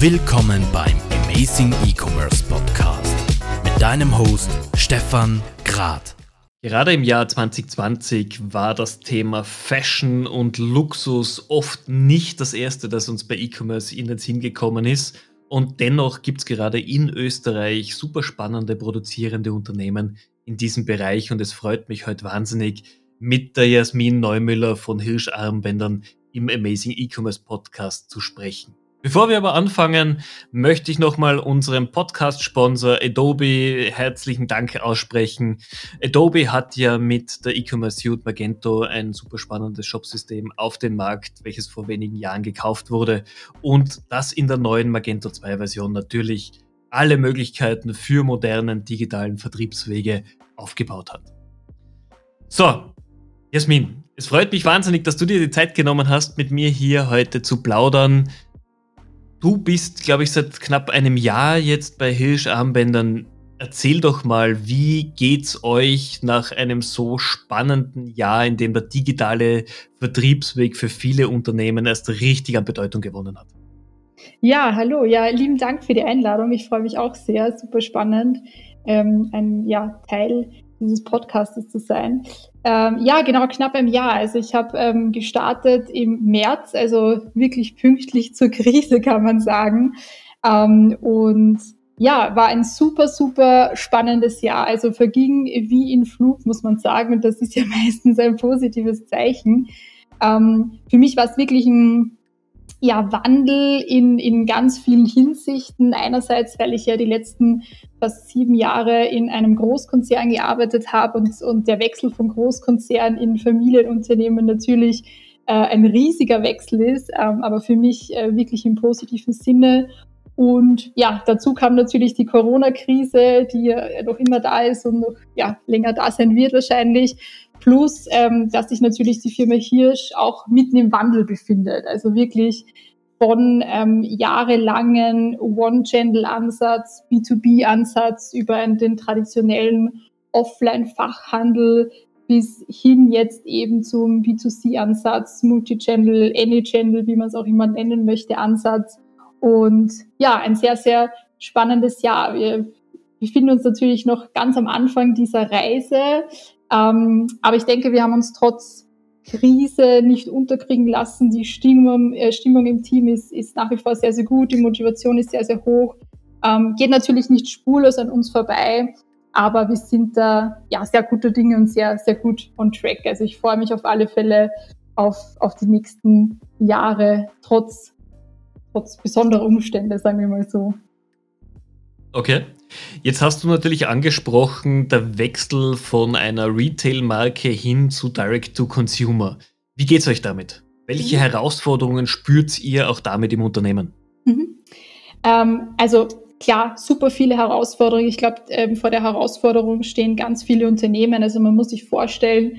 Willkommen beim Amazing E-Commerce Podcast mit deinem Host Stefan Grad. Gerade im Jahr 2020 war das Thema Fashion und Luxus oft nicht das erste, das uns bei E-Commerce in den Sinn gekommen ist. Und dennoch gibt es gerade in Österreich super spannende produzierende Unternehmen in diesem Bereich und es freut mich heute wahnsinnig, mit der Jasmin Neumüller von Hirscharmbändern im Amazing E-Commerce Podcast zu sprechen. Bevor wir aber anfangen, möchte ich nochmal unserem Podcast-Sponsor Adobe herzlichen Dank aussprechen. Adobe hat ja mit der E-Commerce Suite Magento ein super spannendes Shopsystem auf den Markt, welches vor wenigen Jahren gekauft wurde und das in der neuen Magento 2 Version natürlich alle Möglichkeiten für modernen digitalen Vertriebswege aufgebaut hat. So, Jasmin, es freut mich wahnsinnig, dass du dir die Zeit genommen hast, mit mir hier heute zu plaudern. Du bist, glaube ich, seit knapp einem Jahr jetzt bei Hirsch Armbändern. Erzähl doch mal, wie geht's euch nach einem so spannenden Jahr, in dem der digitale Vertriebsweg für viele Unternehmen erst richtig an Bedeutung gewonnen hat? Ja, hallo. Ja, lieben Dank für die Einladung. Ich freue mich auch sehr. Super spannend, ähm, ein ja, Teil dieses Podcastes zu sein. Ähm, ja, genau, knapp ein Jahr. Also ich habe ähm, gestartet im März, also wirklich pünktlich zur Krise, kann man sagen. Ähm, und ja, war ein super, super spannendes Jahr. Also verging wie in Flug, muss man sagen. Und das ist ja meistens ein positives Zeichen. Ähm, für mich war es wirklich ein ja, Wandel in, in ganz vielen Hinsichten. Einerseits, weil ich ja die letzten fast sieben Jahre in einem Großkonzern gearbeitet habe und, und der Wechsel vom Großkonzern in Familienunternehmen natürlich äh, ein riesiger Wechsel ist, ähm, aber für mich äh, wirklich im positiven Sinne. Und ja, dazu kam natürlich die Corona-Krise, die ja noch immer da ist und noch ja, länger da sein wird wahrscheinlich. Plus, ähm, dass sich natürlich die Firma Hirsch auch mitten im Wandel befindet. Also wirklich von ähm, jahrelangen One-Channel-Ansatz, B2B-Ansatz über den traditionellen Offline-Fachhandel bis hin jetzt eben zum B2C-Ansatz, Multi-Channel, Any-Channel, wie man es auch immer nennen möchte, Ansatz. Und ja, ein sehr, sehr spannendes Jahr. Wir befinden uns natürlich noch ganz am Anfang dieser Reise. Ähm, aber ich denke, wir haben uns trotz Krise nicht unterkriegen lassen. Die Stimmung, äh, Stimmung im Team ist, ist nach wie vor sehr, sehr gut. Die Motivation ist sehr, sehr hoch. Ähm, geht natürlich nicht spurlos an uns vorbei, aber wir sind da ja sehr gute Dinge und sehr, sehr gut on track. Also ich freue mich auf alle Fälle auf, auf die nächsten Jahre, trotz, trotz besonderer Umstände, sagen wir mal so. Okay. Jetzt hast du natürlich angesprochen, der Wechsel von einer Retail-Marke hin zu Direct-to-Consumer. Wie geht es euch damit? Welche mhm. Herausforderungen spürt ihr auch damit im Unternehmen? Mhm. Ähm, also klar, super viele Herausforderungen. Ich glaube, ähm, vor der Herausforderung stehen ganz viele Unternehmen. Also man muss sich vorstellen,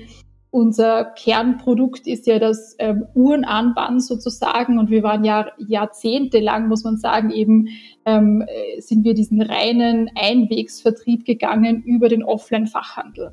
unser Kernprodukt ist ja das ähm, Uhrenarmband sozusagen und wir waren ja jahrzehntelang, muss man sagen, eben ähm, äh, sind wir diesen reinen Einwegsvertrieb gegangen über den Offline-Fachhandel.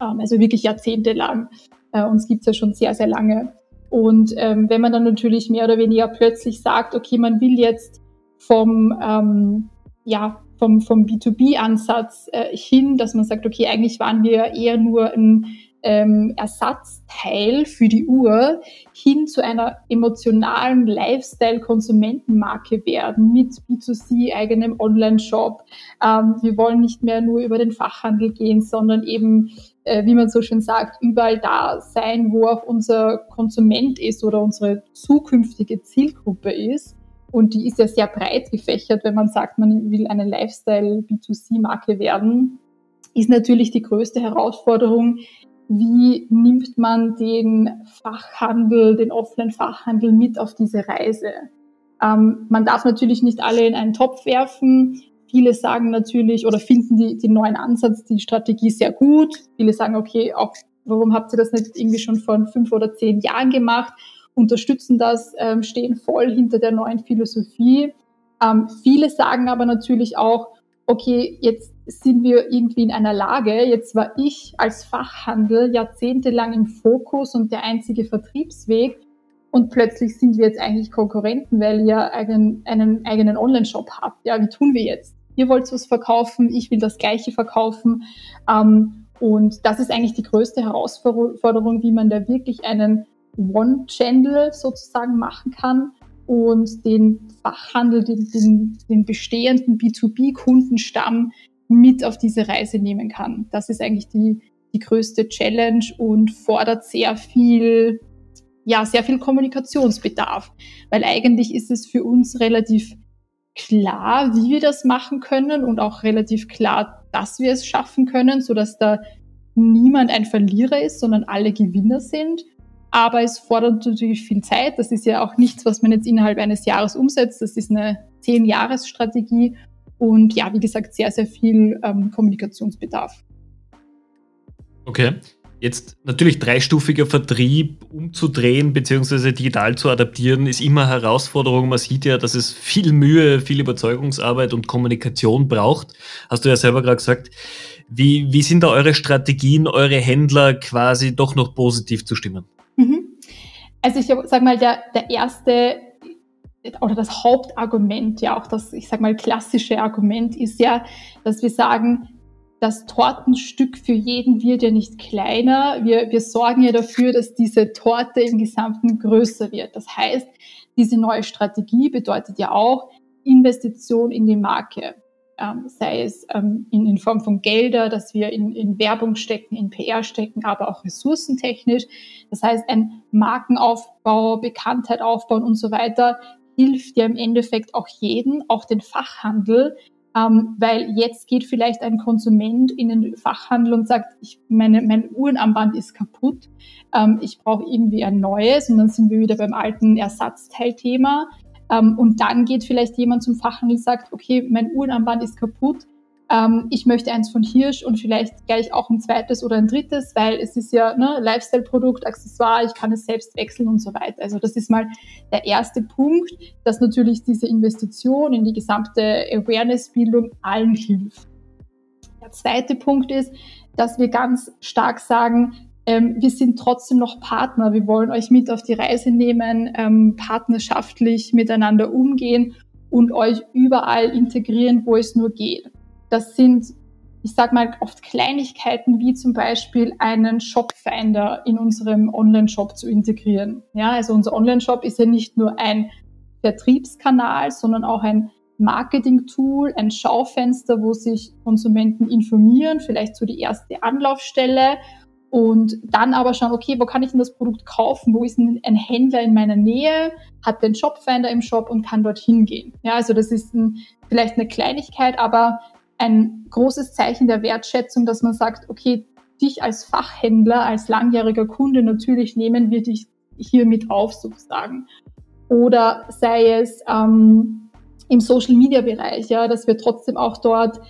Ähm, also wirklich jahrzehntelang. Äh, uns gibt's ja schon sehr, sehr lange. Und ähm, wenn man dann natürlich mehr oder weniger plötzlich sagt, okay, man will jetzt vom, ähm, ja, vom, vom B2B-Ansatz äh, hin, dass man sagt, okay, eigentlich waren wir eher nur ein ähm, Ersatzteil für die Uhr hin zu einer emotionalen Lifestyle-Konsumentenmarke werden mit B2C, eigenem Online-Shop. Ähm, wir wollen nicht mehr nur über den Fachhandel gehen, sondern eben, äh, wie man so schön sagt, überall da sein, wo auch unser Konsument ist oder unsere zukünftige Zielgruppe ist. Und die ist ja sehr breit gefächert, wenn man sagt, man will eine Lifestyle-B2C-Marke werden ist natürlich die größte Herausforderung, wie nimmt man den Fachhandel, den Offline-Fachhandel mit auf diese Reise? Ähm, man darf natürlich nicht alle in einen Topf werfen. Viele sagen natürlich oder finden die, den neuen Ansatz, die Strategie sehr gut. Viele sagen, okay, auch warum habt ihr das nicht irgendwie schon vor fünf oder zehn Jahren gemacht? Unterstützen das, ähm, stehen voll hinter der neuen Philosophie. Ähm, viele sagen aber natürlich auch, okay, jetzt sind wir irgendwie in einer Lage, jetzt war ich als Fachhandel jahrzehntelang im Fokus und der einzige Vertriebsweg. und plötzlich sind wir jetzt eigentlich Konkurrenten, weil ihr einen, einen eigenen Online-Shop habt. Ja, wie tun wir jetzt? Ihr wollt was verkaufen, ich will das Gleiche verkaufen. Ähm, und das ist eigentlich die größte Herausforderung, wie man da wirklich einen One-Channel sozusagen machen kann und den Fachhandel, den, den, den bestehenden B2B-Kundenstamm mit auf diese Reise nehmen kann. Das ist eigentlich die, die größte Challenge und fordert sehr viel ja, sehr viel Kommunikationsbedarf, weil eigentlich ist es für uns relativ klar, wie wir das machen können und auch relativ klar, dass wir es schaffen können, so dass da niemand ein Verlierer ist, sondern alle Gewinner sind. Aber es fordert natürlich viel Zeit. Das ist ja auch nichts, was man jetzt innerhalb eines Jahres umsetzt. Das ist eine Zehn-Jahres-Strategie und ja, wie gesagt, sehr, sehr viel ähm, Kommunikationsbedarf. Okay. Jetzt natürlich dreistufiger Vertrieb umzudrehen bzw. digital zu adaptieren, ist immer Herausforderung. Man sieht ja, dass es viel Mühe, viel Überzeugungsarbeit und Kommunikation braucht. Hast du ja selber gerade gesagt. Wie, wie sind da eure Strategien, eure Händler quasi doch noch positiv zu stimmen? Mhm. Also ich sage mal, der, der erste oder das Hauptargument, ja auch das, ich sage mal, klassische Argument ist ja, dass wir sagen, das Tortenstück für jeden wird ja nicht kleiner. Wir, wir sorgen ja dafür, dass diese Torte im Gesamten größer wird. Das heißt, diese neue Strategie bedeutet ja auch Investition in die Marke. Ähm, sei es ähm, in, in, Form von Gelder, dass wir in, in Werbung stecken, in PR stecken, aber auch ressourcentechnisch. Das heißt, ein Markenaufbau, Bekanntheit aufbauen und so weiter hilft ja im Endeffekt auch jeden, auch den Fachhandel, ähm, weil jetzt geht vielleicht ein Konsument in den Fachhandel und sagt, ich, meine, mein Uhrenarmband ist kaputt, ähm, ich brauche irgendwie ein neues und dann sind wir wieder beim alten Ersatzteilthema. Ähm, und dann geht vielleicht jemand zum Fachhandel und sagt, okay, mein Uhrenarmband ist kaputt, ähm, ich möchte eins von Hirsch und vielleicht gleich auch ein zweites oder ein drittes, weil es ist ja ne, Lifestyle-Produkt, Accessoire, ich kann es selbst wechseln und so weiter. Also das ist mal der erste Punkt, dass natürlich diese Investition in die gesamte Awareness-Bildung allen hilft. Der zweite Punkt ist, dass wir ganz stark sagen, ähm, wir sind trotzdem noch Partner. Wir wollen euch mit auf die Reise nehmen, ähm, partnerschaftlich miteinander umgehen und euch überall integrieren, wo es nur geht. Das sind, ich sage mal, oft Kleinigkeiten wie zum Beispiel einen Shopfinder in unserem Online-Shop zu integrieren. Ja, also unser Online-Shop ist ja nicht nur ein Vertriebskanal, sondern auch ein Marketing-Tool, ein Schaufenster, wo sich Konsumenten informieren, vielleicht so die erste Anlaufstelle und dann aber schauen, okay, wo kann ich denn das Produkt kaufen? Wo ist denn ein Händler in meiner Nähe? Hat den Shopfinder im Shop und kann dorthin gehen? Ja, also das ist ein, vielleicht eine Kleinigkeit, aber ein großes Zeichen der Wertschätzung, dass man sagt, okay, dich als Fachhändler, als langjähriger Kunde, natürlich nehmen wir dich hier mit auf sozusagen. Oder sei es ähm, im Social-Media-Bereich, ja, dass wir trotzdem auch dort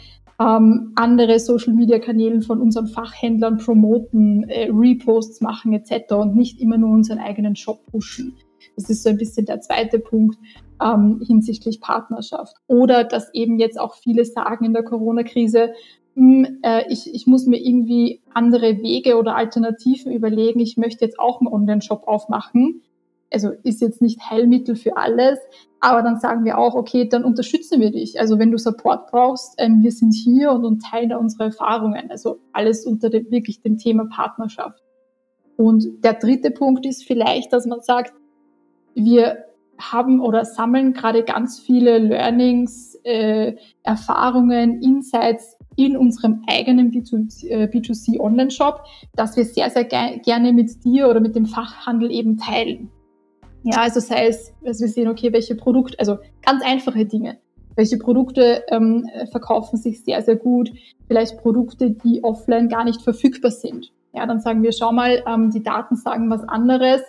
ähm, andere Social-Media-Kanälen von unseren Fachhändlern promoten, äh, Reposts machen etc. und nicht immer nur unseren eigenen Shop pushen. Das ist so ein bisschen der zweite Punkt ähm, hinsichtlich Partnerschaft. Oder dass eben jetzt auch viele sagen in der Corona-Krise, hm, äh, ich, ich muss mir irgendwie andere Wege oder Alternativen überlegen. Ich möchte jetzt auch einen Online-Shop aufmachen. Also ist jetzt nicht Heilmittel für alles, aber dann sagen wir auch, okay, dann unterstützen wir dich. Also wenn du Support brauchst, ähm, wir sind hier und, teilen da unsere Erfahrungen. Also alles unter dem, wirklich dem Thema Partnerschaft. Und der dritte Punkt ist vielleicht, dass man sagt, wir haben oder sammeln gerade ganz viele Learnings, äh, Erfahrungen, Insights in unserem eigenen B2C äh, Online-Shop, dass wir sehr, sehr ge gerne mit dir oder mit dem Fachhandel eben teilen. Ja, also sei es, dass wir sehen, okay, welche Produkte, also ganz einfache Dinge. Welche Produkte ähm, verkaufen sich sehr, sehr gut? Vielleicht Produkte, die offline gar nicht verfügbar sind. Ja, dann sagen wir, schau mal, ähm, die Daten sagen was anderes.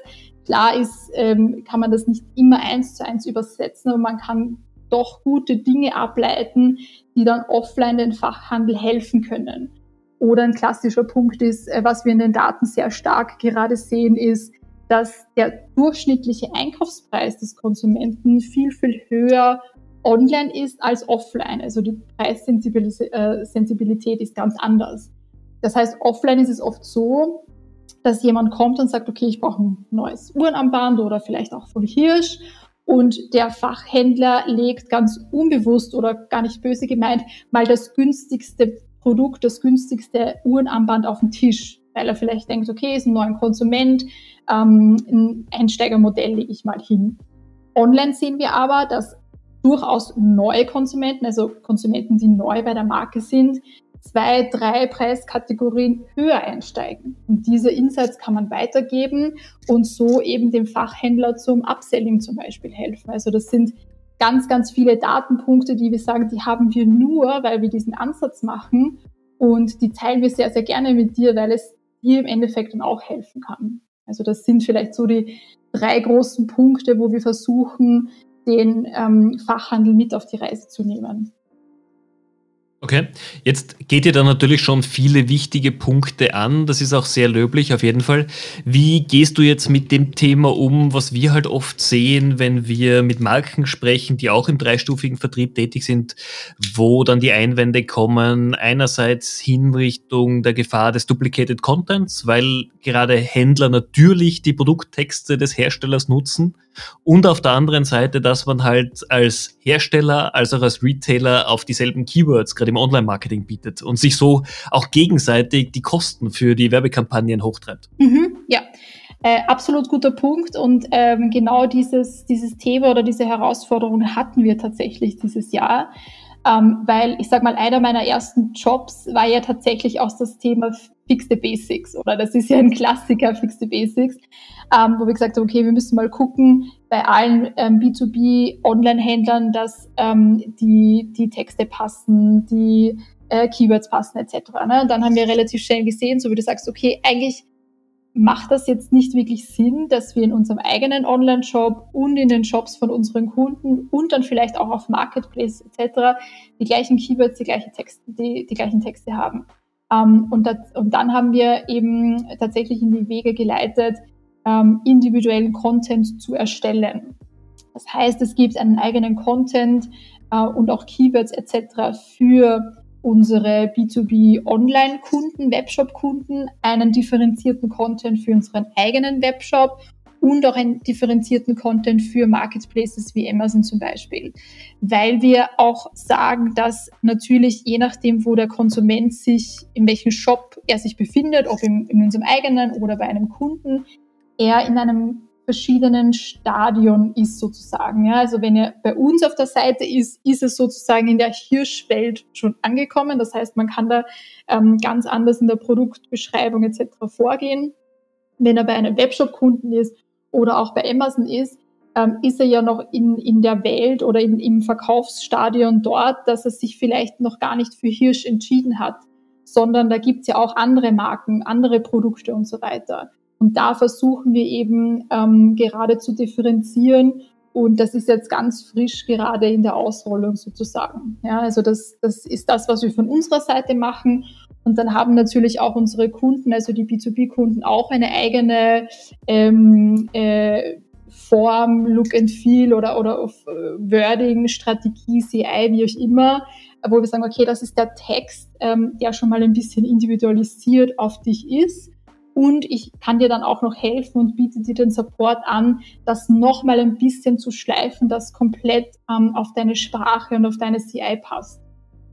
Klar ist, ähm, kann man das nicht immer eins zu eins übersetzen, aber man kann doch gute Dinge ableiten, die dann offline den Fachhandel helfen können. Oder ein klassischer Punkt ist, äh, was wir in den Daten sehr stark gerade sehen, ist, dass der durchschnittliche Einkaufspreis des Konsumenten viel, viel höher online ist als offline. Also die Preissensibilität äh, ist ganz anders. Das heißt, offline ist es oft so, dass jemand kommt und sagt, okay, ich brauche ein neues Uhrenarmband oder vielleicht auch von Hirsch. Und der Fachhändler legt ganz unbewusst oder gar nicht böse gemeint mal das günstigste Produkt, das günstigste Uhrenarmband auf den Tisch, weil er vielleicht denkt, okay, ist ein neuer Konsument, ähm, ein Einsteigermodell lege ich mal hin. Online sehen wir aber, dass durchaus neue Konsumenten, also Konsumenten, die neu bei der Marke sind, zwei, drei Preiskategorien höher einsteigen. Und diese Insights kann man weitergeben und so eben dem Fachhändler zum Upselling zum Beispiel helfen. Also das sind ganz, ganz viele Datenpunkte, die wir sagen, die haben wir nur, weil wir diesen Ansatz machen und die teilen wir sehr, sehr gerne mit dir, weil es dir im Endeffekt dann auch helfen kann. Also das sind vielleicht so die drei großen Punkte, wo wir versuchen, den ähm, Fachhandel mit auf die Reise zu nehmen. Okay, jetzt geht ihr da natürlich schon viele wichtige Punkte an. Das ist auch sehr löblich auf jeden Fall. Wie gehst du jetzt mit dem Thema um, was wir halt oft sehen, wenn wir mit Marken sprechen, die auch im dreistufigen Vertrieb tätig sind, wo dann die Einwände kommen, einerseits hin Richtung der Gefahr des Duplicated Contents, weil gerade Händler natürlich die Produkttexte des Herstellers nutzen und auf der anderen Seite, dass man halt als Hersteller, als auch als Retailer auf dieselben Keywords gerade im Online-Marketing bietet und sich so auch gegenseitig die Kosten für die Werbekampagnen hochtreibt. Mhm, ja. Äh, absolut guter Punkt und ähm, genau dieses, dieses Thema oder diese Herausforderung hatten wir tatsächlich dieses Jahr, ähm, weil ich sag mal, einer meiner ersten Jobs war ja tatsächlich auch das Thema Fix the Basics oder das ist ja ein Klassiker, Fix the Basics ähm, wo wir gesagt haben, okay, wir müssen mal gucken bei allen ähm, B2B-Online-Händlern, dass ähm, die, die Texte passen, die äh, Keywords passen etc. Ne? Dann haben wir relativ schnell gesehen, so wie du sagst, okay, eigentlich macht das jetzt nicht wirklich Sinn, dass wir in unserem eigenen Online-Shop und in den Shops von unseren Kunden und dann vielleicht auch auf Marketplace etc. die gleichen Keywords, die, gleiche Texte, die, die gleichen Texte haben. Ähm, und, das, und dann haben wir eben tatsächlich in die Wege geleitet, ähm, individuellen Content zu erstellen. Das heißt, es gibt einen eigenen Content äh, und auch Keywords etc. für unsere B2B Online-Kunden, Webshop-Kunden, einen differenzierten Content für unseren eigenen Webshop und auch einen differenzierten Content für Marketplaces wie Amazon zum Beispiel. Weil wir auch sagen, dass natürlich je nachdem, wo der Konsument sich, in welchem Shop er sich befindet, ob in, in unserem eigenen oder bei einem Kunden, er in einem verschiedenen Stadion ist sozusagen. Ja, also wenn er bei uns auf der Seite ist, ist es sozusagen in der Hirschwelt schon angekommen. Das heißt, man kann da ähm, ganz anders in der Produktbeschreibung etc. vorgehen. Wenn er bei einem Webshop-Kunden ist oder auch bei Amazon ist, ähm, ist er ja noch in, in der Welt oder in, im Verkaufsstadion dort, dass er sich vielleicht noch gar nicht für Hirsch entschieden hat, sondern da gibt's ja auch andere Marken, andere Produkte und so weiter. Und da versuchen wir eben ähm, gerade zu differenzieren. Und das ist jetzt ganz frisch gerade in der Ausrollung sozusagen. Ja, also das, das ist das, was wir von unserer Seite machen. Und dann haben natürlich auch unsere Kunden, also die B2B-Kunden, auch eine eigene ähm, äh, Form, Look and Feel oder, oder äh, Wording, Strategie, CI, wie auch immer, wo wir sagen, okay, das ist der Text, ähm, der schon mal ein bisschen individualisiert auf dich ist. Und ich kann dir dann auch noch helfen und biete dir den Support an, das nochmal ein bisschen zu schleifen, das komplett ähm, auf deine Sprache und auf deine CI passt.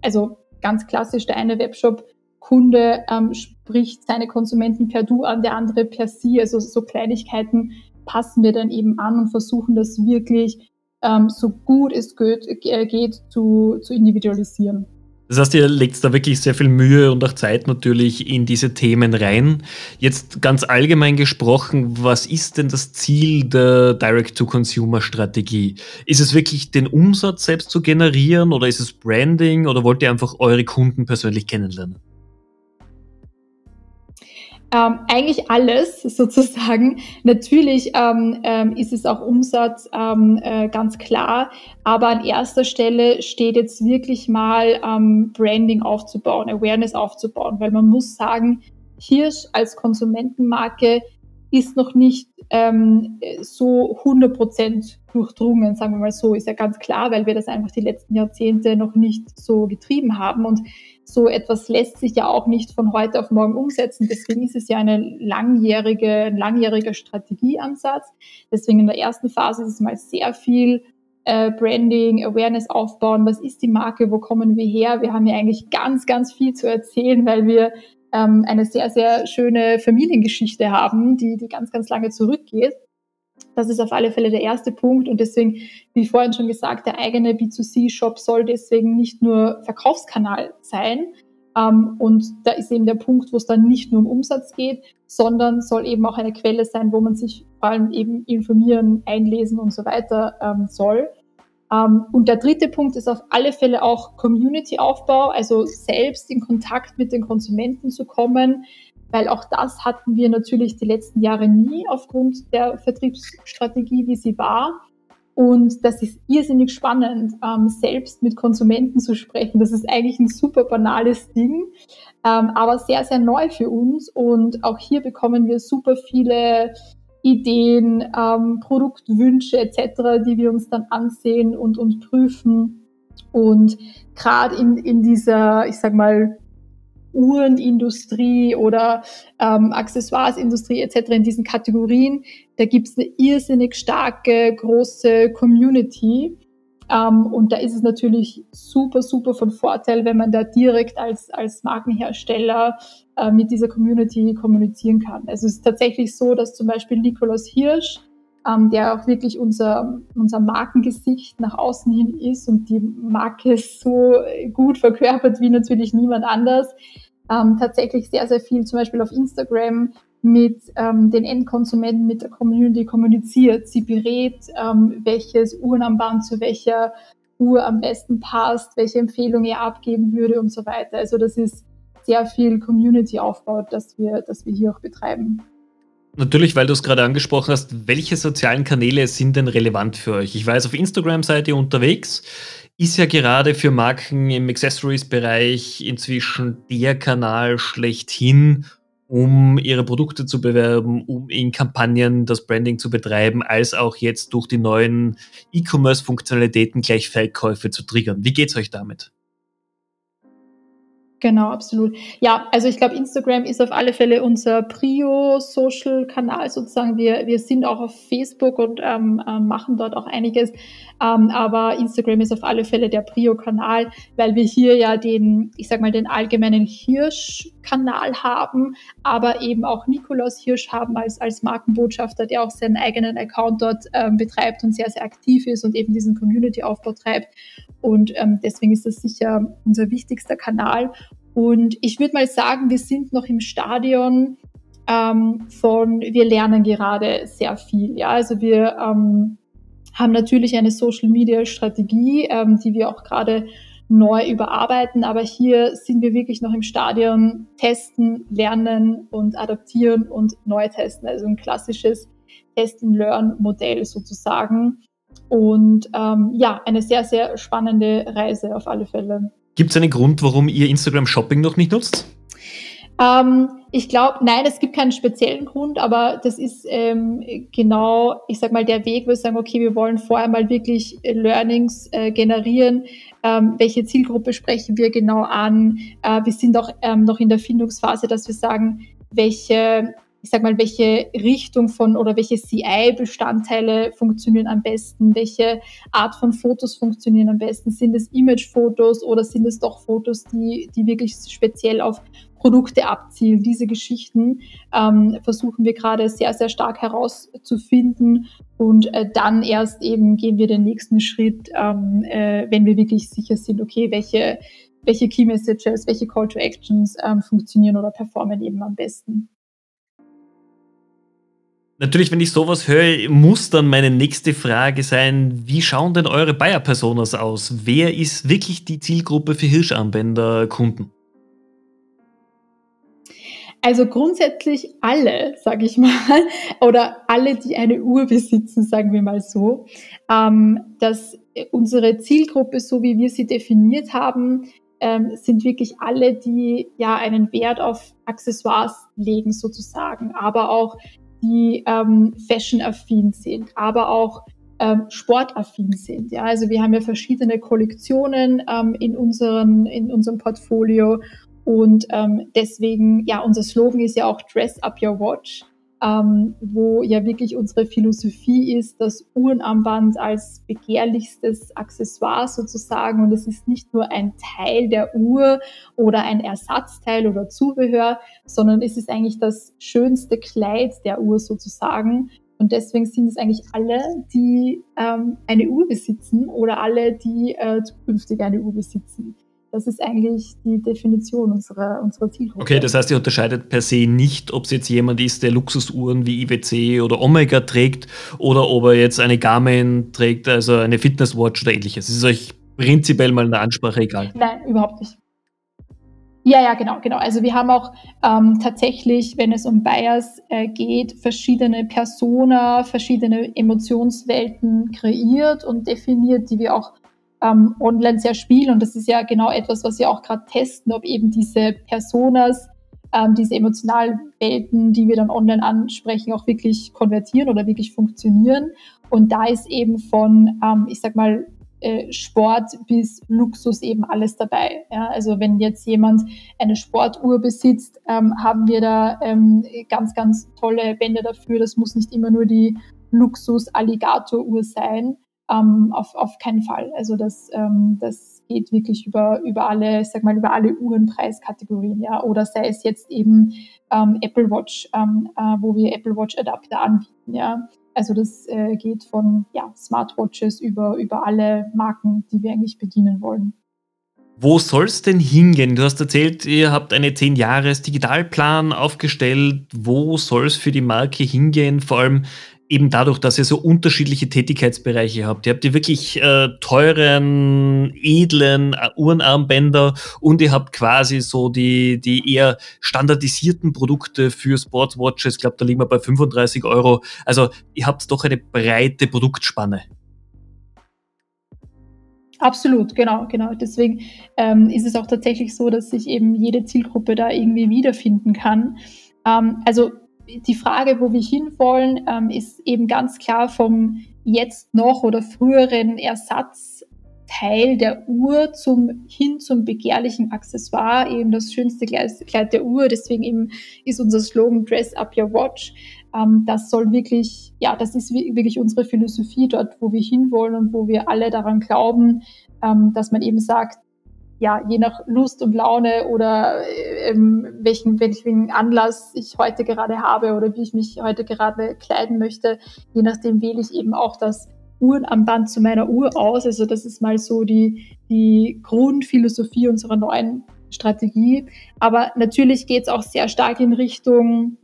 Also ganz klassisch, der eine Webshop-Kunde ähm, spricht seine Konsumenten per Du an, der andere per Sie. Also so Kleinigkeiten passen wir dann eben an und versuchen das wirklich ähm, so gut es geht, äh, geht zu, zu individualisieren. Das heißt, ihr legt da wirklich sehr viel Mühe und auch Zeit natürlich in diese Themen rein. Jetzt ganz allgemein gesprochen, was ist denn das Ziel der Direct-to-Consumer-Strategie? Ist es wirklich den Umsatz selbst zu generieren oder ist es Branding oder wollt ihr einfach eure Kunden persönlich kennenlernen? Ähm, eigentlich alles sozusagen. Natürlich ähm, ähm, ist es auch Umsatz ähm, äh, ganz klar, aber an erster Stelle steht jetzt wirklich mal ähm, Branding aufzubauen, Awareness aufzubauen, weil man muss sagen, Hirsch als Konsumentenmarke ist noch nicht ähm, so 100% durchdrungen, sagen wir mal so, ist ja ganz klar, weil wir das einfach die letzten Jahrzehnte noch nicht so getrieben haben. Und so etwas lässt sich ja auch nicht von heute auf morgen umsetzen. Deswegen ist es ja eine langjährige, ein langjähriger Strategieansatz. Deswegen in der ersten Phase ist es mal sehr viel äh, Branding, Awareness aufbauen. Was ist die Marke? Wo kommen wir her? Wir haben ja eigentlich ganz, ganz viel zu erzählen, weil wir ähm, eine sehr, sehr schöne Familiengeschichte haben, die, die ganz, ganz lange zurückgeht. Das ist auf alle Fälle der erste Punkt. Und deswegen, wie vorhin schon gesagt, der eigene B2C-Shop soll deswegen nicht nur Verkaufskanal sein. Ähm, und da ist eben der Punkt, wo es dann nicht nur um Umsatz geht, sondern soll eben auch eine Quelle sein, wo man sich vor allem eben informieren, einlesen und so weiter ähm, soll. Ähm, und der dritte Punkt ist auf alle Fälle auch Community-Aufbau, also selbst in Kontakt mit den Konsumenten zu kommen, weil auch das hatten wir natürlich die letzten Jahre nie aufgrund der Vertriebsstrategie, wie sie war. Und das ist irrsinnig spannend, ähm, selbst mit Konsumenten zu sprechen. Das ist eigentlich ein super banales Ding, ähm, aber sehr, sehr neu für uns. Und auch hier bekommen wir super viele Ideen, ähm, Produktwünsche etc., die wir uns dann ansehen und, und prüfen. Und gerade in, in dieser, ich sag mal, Uhrenindustrie oder ähm, Accessoiresindustrie etc. in diesen Kategorien, da gibt es eine irrsinnig starke, große Community. Ähm, und da ist es natürlich super, super von Vorteil, wenn man da direkt als, als Markenhersteller äh, mit dieser Community kommunizieren kann. Also es ist tatsächlich so, dass zum Beispiel Nikolaus Hirsch, ähm, der auch wirklich unser, unser Markengesicht nach außen hin ist und die Marke so gut verkörpert wie natürlich niemand anders, ähm, tatsächlich sehr, sehr viel zum Beispiel auf Instagram mit ähm, den Endkonsumenten, mit der Community kommuniziert. Sie berät, ähm, welches Uhrenarmband zu welcher Uhr am besten passt, welche Empfehlung er abgeben würde und so weiter. Also das ist sehr viel Community-Aufbau, das wir, das wir hier auch betreiben. Natürlich, weil du es gerade angesprochen hast, welche sozialen Kanäle sind denn relevant für euch? Ich weiß, auf Instagram seid ihr unterwegs ist ja gerade für Marken im Accessories-Bereich inzwischen der Kanal schlechthin, um ihre Produkte zu bewerben, um in Kampagnen das Branding zu betreiben, als auch jetzt durch die neuen E-Commerce-Funktionalitäten gleich Verkäufe zu triggern. Wie geht's euch damit? Genau, absolut. Ja, also ich glaube, Instagram ist auf alle Fälle unser Prio-Social-Kanal sozusagen. Wir, wir sind auch auf Facebook und ähm, äh, machen dort auch einiges. Ähm, aber Instagram ist auf alle Fälle der Prio-Kanal, weil wir hier ja den, ich sag mal, den allgemeinen Hirsch-Kanal haben, aber eben auch Nikolaus Hirsch haben als, als Markenbotschafter, der auch seinen eigenen Account dort ähm, betreibt und sehr, sehr aktiv ist und eben diesen Community-Aufbau treibt. Und ähm, deswegen ist das sicher unser wichtigster Kanal. Und ich würde mal sagen, wir sind noch im Stadion ähm, von, wir lernen gerade sehr viel. Ja, also wir ähm, haben natürlich eine Social Media Strategie, ähm, die wir auch gerade neu überarbeiten, aber hier sind wir wirklich noch im Stadion testen, lernen und adaptieren und neu testen. Also ein klassisches Test-and-Learn-Modell sozusagen. Und ähm, ja, eine sehr, sehr spannende Reise auf alle Fälle. Gibt es einen Grund, warum ihr Instagram Shopping noch nicht nutzt? Ähm, ich glaube, nein, es gibt keinen speziellen Grund, aber das ist ähm, genau, ich sag mal, der Weg, wo wir sagen, okay, wir wollen vorher mal wirklich Learnings äh, generieren. Ähm, welche Zielgruppe sprechen wir genau an? Äh, wir sind auch ähm, noch in der Findungsphase, dass wir sagen, welche ich sag mal, welche Richtung von oder welche CI-Bestandteile funktionieren am besten, welche Art von Fotos funktionieren am besten. Sind es Image-Fotos oder sind es doch Fotos, die, die wirklich speziell auf Produkte abzielen? Diese Geschichten ähm, versuchen wir gerade sehr, sehr stark herauszufinden und äh, dann erst eben gehen wir den nächsten Schritt, ähm, äh, wenn wir wirklich sicher sind, okay, welche welche Key Messages, welche Call to Actions ähm, funktionieren oder performen eben am besten. Natürlich, wenn ich sowas höre, muss dann meine nächste Frage sein, wie schauen denn eure Buyer-Personas aus? Wer ist wirklich die Zielgruppe für Hirscharmbänder-Kunden? Also grundsätzlich alle, sage ich mal, oder alle, die eine Uhr besitzen, sagen wir mal so, ähm, dass unsere Zielgruppe, so wie wir sie definiert haben, ähm, sind wirklich alle, die ja einen Wert auf Accessoires legen sozusagen, aber auch die ähm, fashion-affin sind, aber auch ähm, sportaffin sind. Ja, also wir haben ja verschiedene Kollektionen ähm, in, unseren, in unserem Portfolio und ähm, deswegen, ja, unser Slogan ist ja auch Dress Up Your Watch ähm, wo ja wirklich unsere Philosophie ist, das Uhrenarmband als begehrlichstes Accessoire sozusagen und es ist nicht nur ein Teil der Uhr oder ein Ersatzteil oder Zubehör, sondern es ist eigentlich das schönste Kleid der Uhr sozusagen. Und deswegen sind es eigentlich alle, die ähm, eine Uhr besitzen oder alle, die äh, zukünftig eine Uhr besitzen. Das ist eigentlich die Definition unserer, unserer Zielgruppe. Okay, das heißt, ihr unterscheidet per se nicht, ob es jetzt jemand ist, der Luxusuhren wie IWC oder Omega trägt oder ob er jetzt eine Garmin trägt, also eine Fitnesswatch oder ähnliches. Es ist euch prinzipiell mal in der Ansprache egal. Nein, überhaupt nicht. Ja, ja, genau, genau. Also wir haben auch ähm, tatsächlich, wenn es um Bias äh, geht, verschiedene Persona, verschiedene Emotionswelten kreiert und definiert, die wir auch ähm, online sehr spielen. Und das ist ja genau etwas, was wir auch gerade testen, ob eben diese Personas, ähm, diese emotionalen Welten, die wir dann online ansprechen, auch wirklich konvertieren oder wirklich funktionieren. Und da ist eben von, ähm, ich sag mal, äh, Sport bis Luxus eben alles dabei. Ja, also wenn jetzt jemand eine Sportuhr besitzt, ähm, haben wir da ähm, ganz, ganz tolle Bänder dafür. Das muss nicht immer nur die Luxus-Alligator-Uhr sein, ähm, auf, auf keinen Fall. Also das, ähm, das geht wirklich über, über alle, sag mal, über alle Uhrenpreiskategorien, ja. Oder sei es jetzt eben ähm, Apple Watch, ähm, äh, wo wir Apple Watch Adapter anbieten, ja. Also das äh, geht von ja, Smartwatches über, über alle Marken, die wir eigentlich bedienen wollen. Wo soll es denn hingehen? Du hast erzählt, ihr habt eine 10-Jahres-Digitalplan aufgestellt. Wo soll es für die Marke hingehen? Vor allem, eben dadurch, dass ihr so unterschiedliche Tätigkeitsbereiche habt. Ihr habt die wirklich äh, teuren, edlen äh, Uhrenarmbänder und ihr habt quasi so die, die eher standardisierten Produkte für Sportswatches. Ich glaube, da liegen wir bei 35 Euro. Also ihr habt doch eine breite Produktspanne. Absolut, genau, genau. Deswegen ähm, ist es auch tatsächlich so, dass sich eben jede Zielgruppe da irgendwie wiederfinden kann. Ähm, also die Frage, wo wir hinwollen, ähm, ist eben ganz klar vom jetzt noch oder früheren Ersatzteil der Uhr zum, hin zum begehrlichen Accessoire, eben das schönste Kleid der Uhr. Deswegen eben ist unser Slogan Dress Up Your Watch. Ähm, das soll wirklich, ja, das ist wirklich unsere Philosophie dort, wo wir hinwollen und wo wir alle daran glauben, ähm, dass man eben sagt, ja, je nach Lust und Laune oder ähm, welchen, welchen Anlass ich heute gerade habe oder wie ich mich heute gerade kleiden möchte, je nachdem wähle ich eben auch das Uhrenarmband zu meiner Uhr aus. Also das ist mal so die, die Grundphilosophie unserer neuen Strategie. Aber natürlich geht es auch sehr stark in Richtung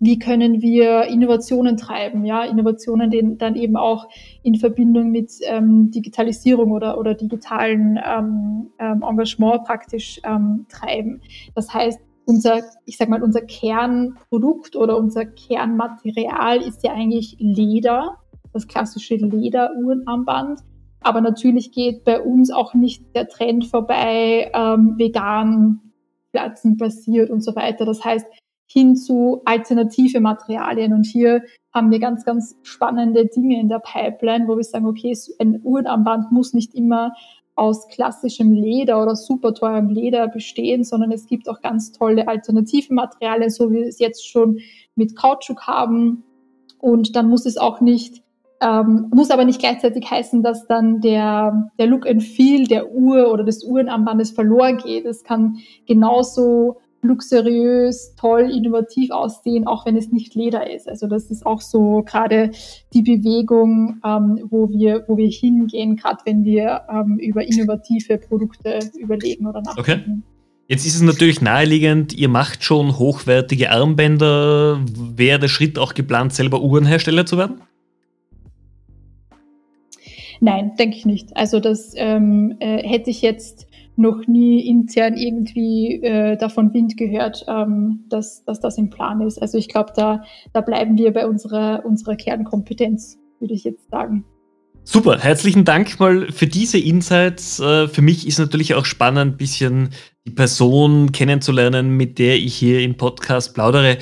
wie können wir Innovationen treiben, ja, Innovationen den dann eben auch in Verbindung mit ähm, Digitalisierung oder, oder digitalen ähm, ähm, Engagement praktisch ähm, treiben. Das heißt, unser, ich sag mal, unser Kernprodukt oder unser Kernmaterial ist ja eigentlich Leder, das klassische Lederuhrenarmband. Aber natürlich geht bei uns auch nicht der Trend vorbei, ähm, vegan, pflanzenbasiert und so weiter. Das heißt, hin zu alternative Materialien. Und hier haben wir ganz, ganz spannende Dinge in der Pipeline, wo wir sagen, okay, ein Uhrenarmband muss nicht immer aus klassischem Leder oder super teurem Leder bestehen, sondern es gibt auch ganz tolle alternative Materialien, so wie wir es jetzt schon mit Kautschuk haben. Und dann muss es auch nicht, ähm, muss aber nicht gleichzeitig heißen, dass dann der, der Look and Feel der Uhr oder des Uhrenarmbandes verloren geht. Es kann genauso luxuriös, toll, innovativ aussehen, auch wenn es nicht Leder ist. Also das ist auch so gerade die Bewegung, ähm, wo, wir, wo wir hingehen, gerade wenn wir ähm, über innovative Produkte überlegen oder nachdenken. Okay. Jetzt ist es natürlich naheliegend, ihr macht schon hochwertige Armbänder. Wäre der Schritt auch geplant, selber Uhrenhersteller zu werden? Nein, denke ich nicht. Also das ähm, äh, hätte ich jetzt noch nie intern irgendwie äh, davon Wind gehört, ähm, dass, dass das im Plan ist. Also ich glaube, da, da bleiben wir bei unserer, unserer Kernkompetenz, würde ich jetzt sagen. Super, herzlichen Dank mal für diese Insights. Äh, für mich ist natürlich auch spannend, ein bisschen die Person kennenzulernen, mit der ich hier im Podcast plaudere.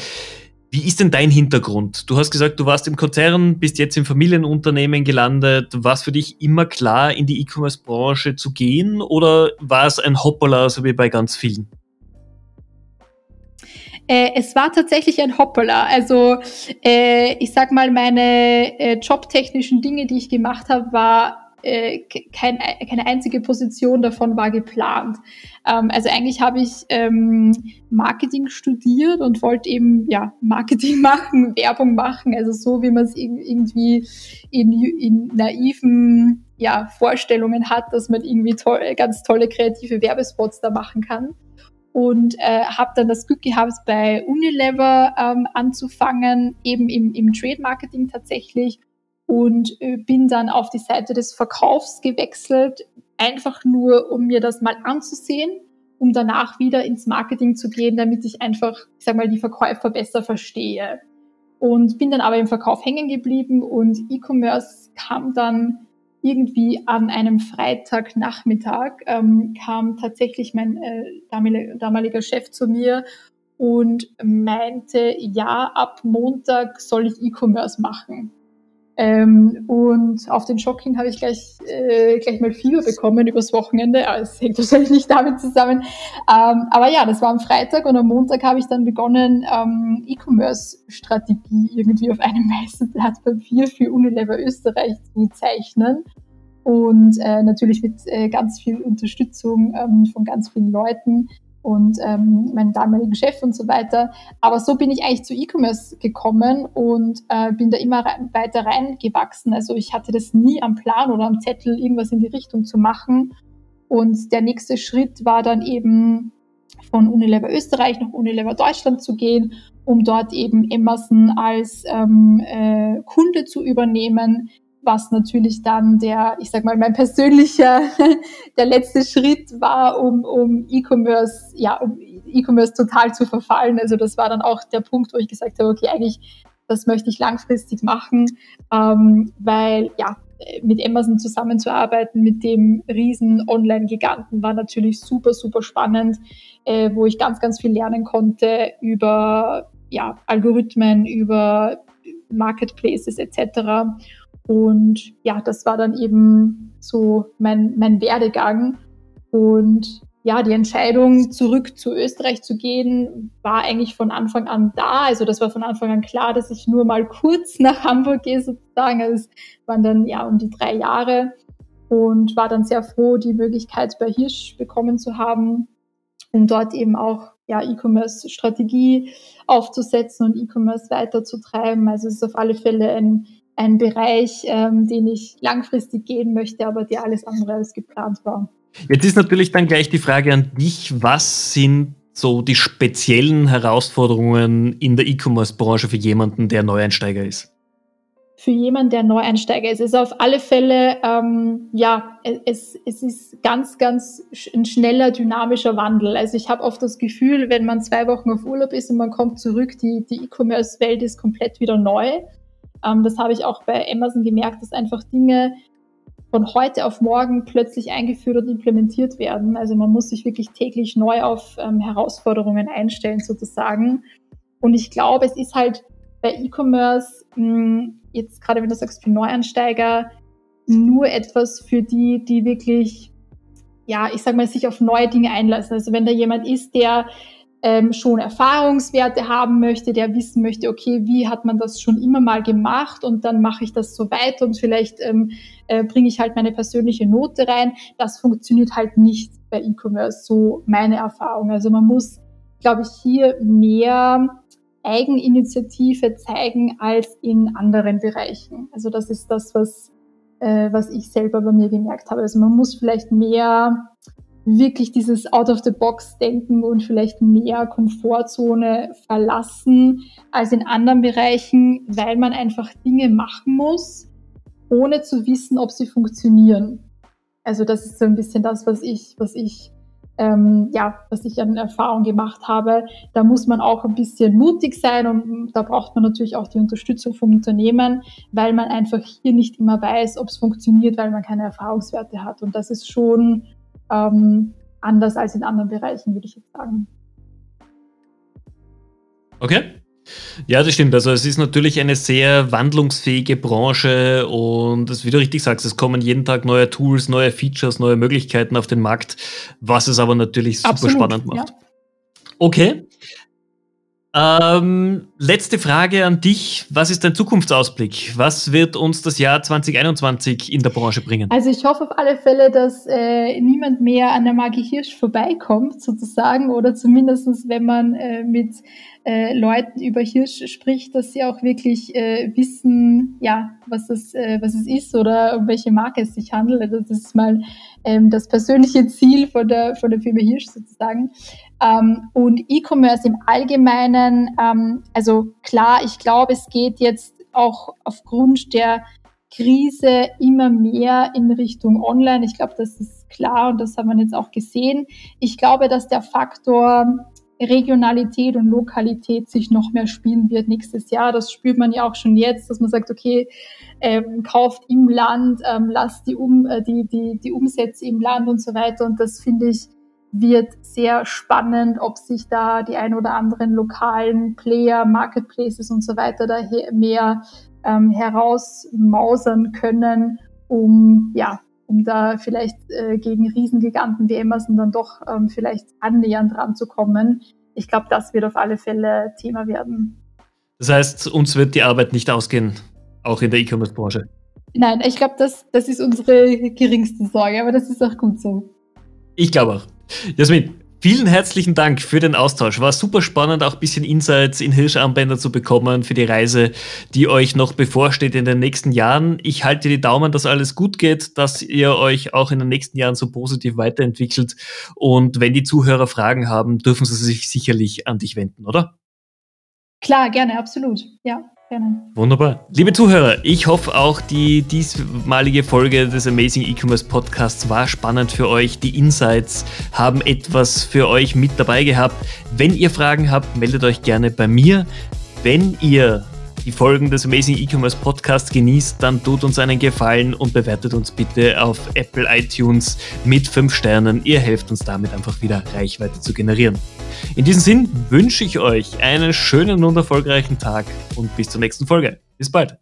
Wie ist denn dein Hintergrund? Du hast gesagt, du warst im Konzern, bist jetzt im Familienunternehmen gelandet. War es für dich immer klar, in die E-Commerce-Branche zu gehen oder war es ein Hoppala, so wie bei ganz vielen? Äh, es war tatsächlich ein Hoppala. Also äh, ich sag mal, meine äh, jobtechnischen Dinge, die ich gemacht habe, war äh, kein, keine einzige Position davon war geplant. Ähm, also eigentlich habe ich ähm, Marketing studiert und wollte eben ja Marketing machen, Werbung machen, also so wie man es irgendwie in, in naiven ja, Vorstellungen hat, dass man irgendwie toll, ganz tolle kreative Werbespots da machen kann und äh, habe dann das Glück gehabt, bei Unilever ähm, anzufangen, eben im, im Trade Marketing tatsächlich und äh, bin dann auf die Seite des Verkaufs gewechselt, einfach nur, um mir das mal anzusehen, um danach wieder ins Marketing zu gehen, damit ich einfach, ich sag mal, die Verkäufer besser verstehe. Und bin dann aber im Verkauf hängen geblieben und E-Commerce kam dann irgendwie an einem Freitagnachmittag, ähm, kam tatsächlich mein äh, damaliger, damaliger Chef zu mir und meinte, ja, ab Montag soll ich E-Commerce machen. Ähm, und auf den Shocking habe ich gleich, äh, gleich mal Fieber bekommen übers Wochenende. Es hängt wahrscheinlich nicht damit zusammen. Ähm, aber ja, das war am Freitag und am Montag habe ich dann begonnen, ähm, E-Commerce-Strategie irgendwie auf einem weißen Blatt Papier für Unilever Österreich zu zeichnen. Und äh, natürlich mit äh, ganz viel Unterstützung ähm, von ganz vielen Leuten und ähm, meinen damaligen Chef und so weiter. Aber so bin ich eigentlich zu E-Commerce gekommen und äh, bin da immer rein, weiter reingewachsen. Also ich hatte das nie am Plan oder am Zettel, irgendwas in die Richtung zu machen. Und der nächste Schritt war dann eben von Unilever Österreich nach Unilever Deutschland zu gehen, um dort eben Emerson als ähm, äh, Kunde zu übernehmen, was natürlich dann der, ich sag mal, mein persönlicher, der letzte Schritt war, um, um E-Commerce, ja, um E-Commerce total zu verfallen. Also das war dann auch der Punkt, wo ich gesagt habe, okay, eigentlich, das möchte ich langfristig machen, ähm, weil ja, mit Amazon zusammenzuarbeiten, mit dem riesen Online-Giganten, war natürlich super, super spannend, äh, wo ich ganz, ganz viel lernen konnte über ja, Algorithmen, über Marketplaces etc. Und ja, das war dann eben so mein, mein Werdegang. Und ja, die Entscheidung, zurück zu Österreich zu gehen, war eigentlich von Anfang an da. Also das war von Anfang an klar, dass ich nur mal kurz nach Hamburg gehe sozusagen. Also es waren dann ja um die drei Jahre und war dann sehr froh, die Möglichkeit bei Hirsch bekommen zu haben, um dort eben auch ja, E-Commerce-Strategie aufzusetzen und E-Commerce weiterzutreiben. Also es ist auf alle Fälle ein ein Bereich, ähm, den ich langfristig gehen möchte, aber der alles andere als geplant war. Jetzt ist natürlich dann gleich die Frage an dich, was sind so die speziellen Herausforderungen in der E-Commerce-Branche für jemanden, der Neueinsteiger ist? Für jemanden, der Neueinsteiger ist, ist auf alle Fälle, ähm, ja, es, es ist ganz, ganz ein schneller, dynamischer Wandel. Also ich habe oft das Gefühl, wenn man zwei Wochen auf Urlaub ist und man kommt zurück, die, die E-Commerce-Welt ist komplett wieder neu. Ähm, das habe ich auch bei Amazon gemerkt, dass einfach Dinge von heute auf morgen plötzlich eingeführt und implementiert werden. Also man muss sich wirklich täglich neu auf ähm, Herausforderungen einstellen sozusagen. Und ich glaube, es ist halt bei E-Commerce, hm, jetzt gerade wenn du sagst für Neuansteiger, nur etwas für die, die wirklich, ja, ich sag mal, sich auf neue Dinge einlassen. Also wenn da jemand ist, der ähm, schon Erfahrungswerte haben möchte, der wissen möchte, okay, wie hat man das schon immer mal gemacht und dann mache ich das so weiter und vielleicht ähm, äh, bringe ich halt meine persönliche Note rein. Das funktioniert halt nicht bei E-Commerce, so meine Erfahrung. Also man muss, glaube ich, hier mehr Eigeninitiative zeigen als in anderen Bereichen. Also das ist das, was, äh, was ich selber bei mir gemerkt habe. Also man muss vielleicht mehr wirklich dieses Out-of-the-Box-Denken und vielleicht mehr Komfortzone verlassen als in anderen Bereichen, weil man einfach Dinge machen muss, ohne zu wissen, ob sie funktionieren. Also das ist so ein bisschen das, was ich, was ich, ähm, ja, was ich an Erfahrung gemacht habe. Da muss man auch ein bisschen mutig sein und da braucht man natürlich auch die Unterstützung vom Unternehmen, weil man einfach hier nicht immer weiß, ob es funktioniert, weil man keine Erfahrungswerte hat. Und das ist schon ähm, anders als in anderen Bereichen, würde ich jetzt sagen. Okay. Ja, das stimmt. Also es ist natürlich eine sehr wandlungsfähige Branche und wie du richtig sagst, es kommen jeden Tag neue Tools, neue Features, neue Möglichkeiten auf den Markt, was es aber natürlich super Absolut, spannend macht. Ja. Okay. Ähm, letzte Frage an dich. Was ist dein Zukunftsausblick? Was wird uns das Jahr 2021 in der Branche bringen? Also ich hoffe auf alle Fälle, dass äh, niemand mehr an der Marke Hirsch vorbeikommt, sozusagen, oder zumindest wenn man äh, mit äh, Leuten über Hirsch spricht, dass sie auch wirklich äh, wissen, ja, was es, äh, was es ist oder um welche Marke es sich handelt. Also das ist mal ähm, das persönliche Ziel von der, von der Firma Hirsch sozusagen. Ähm, und E-Commerce im Allgemeinen, ähm, also klar, ich glaube, es geht jetzt auch aufgrund der Krise immer mehr in Richtung Online. Ich glaube, das ist klar und das haben wir jetzt auch gesehen. Ich glaube, dass der Faktor Regionalität und Lokalität sich noch mehr spielen wird nächstes Jahr. Das spürt man ja auch schon jetzt, dass man sagt, okay, ähm, kauft im Land, ähm, lasst die, um, äh, die, die, die Umsätze im Land und so weiter. Und das finde ich wird sehr spannend, ob sich da die ein oder anderen lokalen Player, Marketplaces und so weiter da mehr ähm, herausmausern können, um ja, um da vielleicht äh, gegen Riesengiganten wie Amazon dann doch ähm, vielleicht annähernd ranzukommen. Ich glaube, das wird auf alle Fälle Thema werden. Das heißt, uns wird die Arbeit nicht ausgehen, auch in der E-Commerce-Branche. Nein, ich glaube, das, das ist unsere geringste Sorge, aber das ist auch gut so. Ich glaube auch. Jasmin, vielen herzlichen Dank für den Austausch. War super spannend, auch ein bisschen Insights in Hirscharmbänder zu bekommen für die Reise, die euch noch bevorsteht in den nächsten Jahren. Ich halte die Daumen, dass alles gut geht, dass ihr euch auch in den nächsten Jahren so positiv weiterentwickelt. Und wenn die Zuhörer Fragen haben, dürfen sie sich sicherlich an dich wenden, oder? Klar, gerne, absolut. Ja. Gerne. Wunderbar. Liebe Zuhörer, ich hoffe auch die diesmalige Folge des Amazing E-Commerce Podcasts war spannend für euch. Die Insights haben etwas für euch mit dabei gehabt. Wenn ihr Fragen habt, meldet euch gerne bei mir. Wenn ihr die Folgen des Amazing E-Commerce Podcasts genießt, dann tut uns einen Gefallen und bewertet uns bitte auf Apple iTunes mit 5 Sternen. Ihr helft uns damit einfach wieder Reichweite zu generieren. In diesem Sinn wünsche ich euch einen schönen und erfolgreichen Tag und bis zur nächsten Folge. Bis bald.